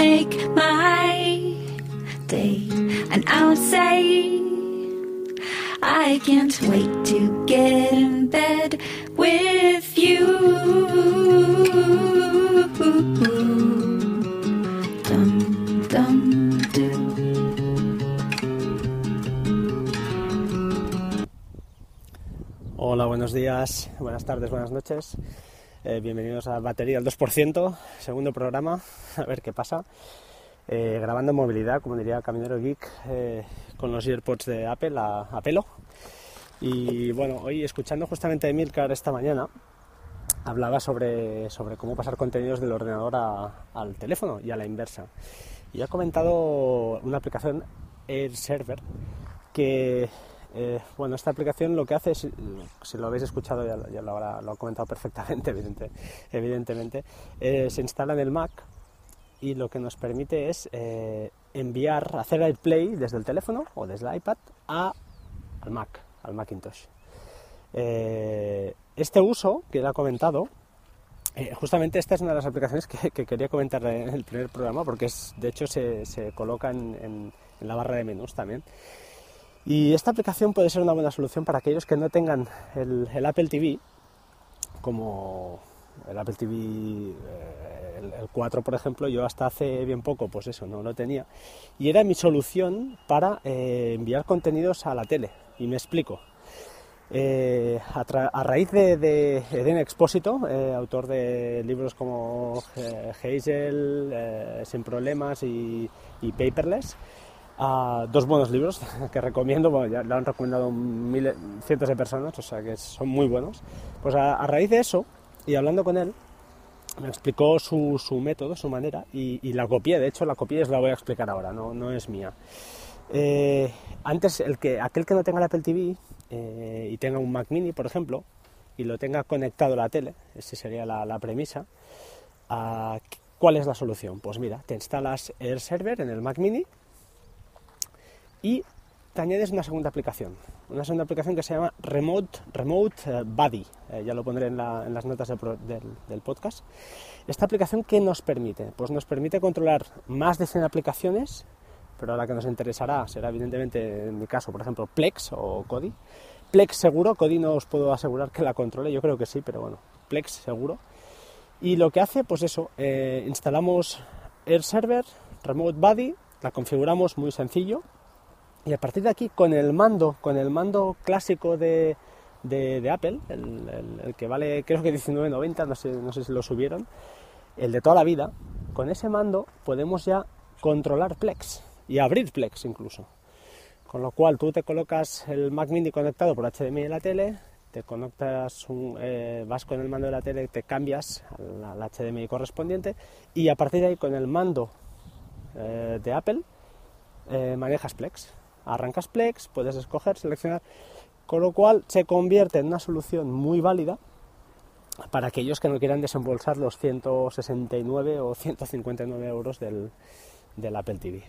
make my day, and I'll say, I can't wait to get in bed with you. Dum, dum, doo. Hola, buenos días, buenas tardes, buenas noches. Eh, bienvenidos a Batería al 2%, segundo programa, a ver qué pasa. Eh, grabando movilidad, como diría Caminero Geek, eh, con los AirPods de Apple a, pelo. Y bueno, hoy escuchando justamente a Emilcar esta mañana, hablaba sobre, sobre cómo pasar contenidos del ordenador al teléfono y a la inversa. Y ha comentado una aplicación, Air Server, que, eh, bueno, esta aplicación lo que hace, es, si lo habéis escuchado ya, ya lo, habrá- lo ha comentado perfectamente, evidente- evidentemente, eh, se instala en el Mac y lo que nos permite es eh, enviar, hacer el play desde el teléfono o desde el iPad a, al Mac, al Macintosh. Eh, este uso que él ha comentado, eh, justamente esta es una de las aplicaciones que, que quería comentar en el primer programa porque es, de hecho se, se coloca en, en- en la barra de menús también. Y esta aplicación puede ser una buena solución para aquellos que no tengan el, Apple TV, como el Apple TV, eh, el, el 4 por ejemplo, yo hasta hace bien poco, pues eso, no lo tenía. Y era mi solución para eh, enviar contenidos a la tele. Y me explico. Eh, a, raíz de, de Eden Expósito, autor de libros como Hazel, Sin Problemas y Paperless, ah, dos buenos libros que recomiendo, bueno, ya lo han recomendado miles, cientos de personas, o sea que son muy buenos. Pues a, a raíz de eso, y hablando con él, me explicó su, su método, su manera, y, y la copié, de hecho la copié y os la voy a explicar ahora, no, no es mía. Eh, antes, el que, aquel que no tenga el Apple TV eh, y tenga un Mac Mini, por ejemplo, y lo tenga conectado a la tele, esa sería la, la premisa, ah, ¿cuál es la solución? Pues mira, te instalas Air Server en el Mac Mini y te añades una segunda aplicación, una segunda aplicación que se llama Remote, Remote eh, Buddy, Eh, ya lo pondré en, la- en las notas del, podcast. Esta aplicación, ¿qué nos permite? Pues nos permite controlar más de 100 aplicaciones, pero la que nos interesará será evidentemente, en mi caso, por ejemplo, Plex o Kodi. Plex seguro, Kodi no os puedo asegurar que la controle, yo creo que sí, pero bueno, Plex seguro. Y lo que hace, pues eso, eh, instalamos Air Server, Remote Buddy, la configuramos muy sencillo, y a partir de aquí, con el mando, con el mando clásico de, de- de Apple, el, el- el que vale creo que 19.90, no sé, no sé si lo subieron, el de toda la vida, con ese mando podemos ya controlar Plex y abrir Plex incluso. Con lo cual tú te colocas el Mac Mini conectado por HDMI en la tele, te conectas, un- eh, vas con el mando de la tele, te cambias al, al HDMI correspondiente y a partir de ahí con el mando eh, de Apple eh, manejas Plex. Arrancas Plex, puedes escoger, seleccionar, con lo cual se convierte en una solución muy válida para aquellos que no quieran desembolsar los 169 o 159 euros del, Apple TV.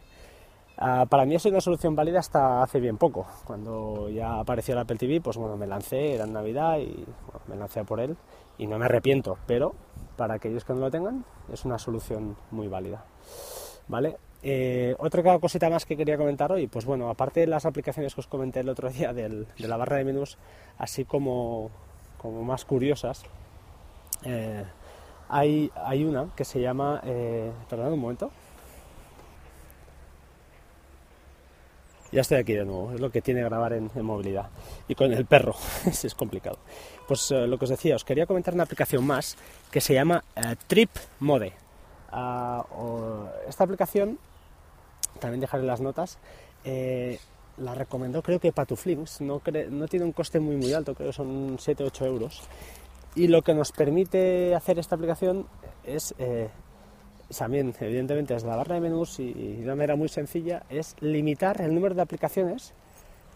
Ah, para mí es una solución válida hasta hace bien poco. Cuando ya apareció el Apple TV, pues bueno, me lancé, era en Navidad y me lancé a por él y no me arrepiento, pero para aquellos que no lo tengan es una solución muy válida. ¿Vale? Eh, otra cosita más que quería comentar hoy, pues bueno, aparte de las aplicaciones que os comenté el otro día de la barra de menús, así como, más curiosas, eh, hay, una que se llama, eh, perdón un momento, ya estoy aquí de nuevo, es lo que tiene grabar en, movilidad y con el perro, sí, es complicado. Pues eh, lo que os decía, os quería comentar una aplicación más que se llama Trip Mode. Ah, esta aplicación, también dejaré las notas, eh, la recomendó creo que Patuflinks, no, no tiene un coste muy muy alto, creo que son 7-8 euros. Y lo que nos permite hacer esta aplicación es eh, también, evidentemente, desde la barra de menús y, y de una manera muy sencilla, es limitar el número de aplicaciones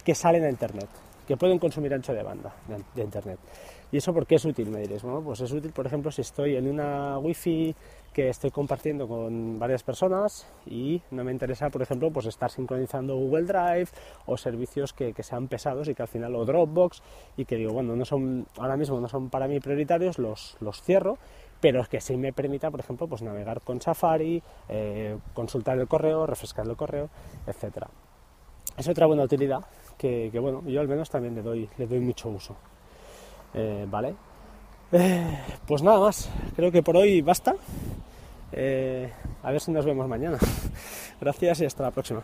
que salen a Internet, que pueden consumir ancho de banda de, Internet. ¿Y eso por qué es útil? Me diréis, bueno, pues es útil, por ejemplo, si estoy en una wifi que estoy compartiendo con varias personas y no me interesa, por ejemplo, pues estar sincronizando Google Drive o servicios que, que sean pesados y que al final o Dropbox y que digo, bueno, no son, ahora mismo no son para mí prioritarios, los, los cierro, pero que sí me permita, por ejemplo, pues navegar con Safari, eh, consultar el correo, refrescar el correo, etcétera. Es otra buena utilidad que, bueno, yo al menos también le doy, le doy mucho uso. Eh, ¿Vale? Eh, pues nada más, creo que por hoy basta. Eh, a ver si nos vemos mañana. Gracias y hasta la próxima.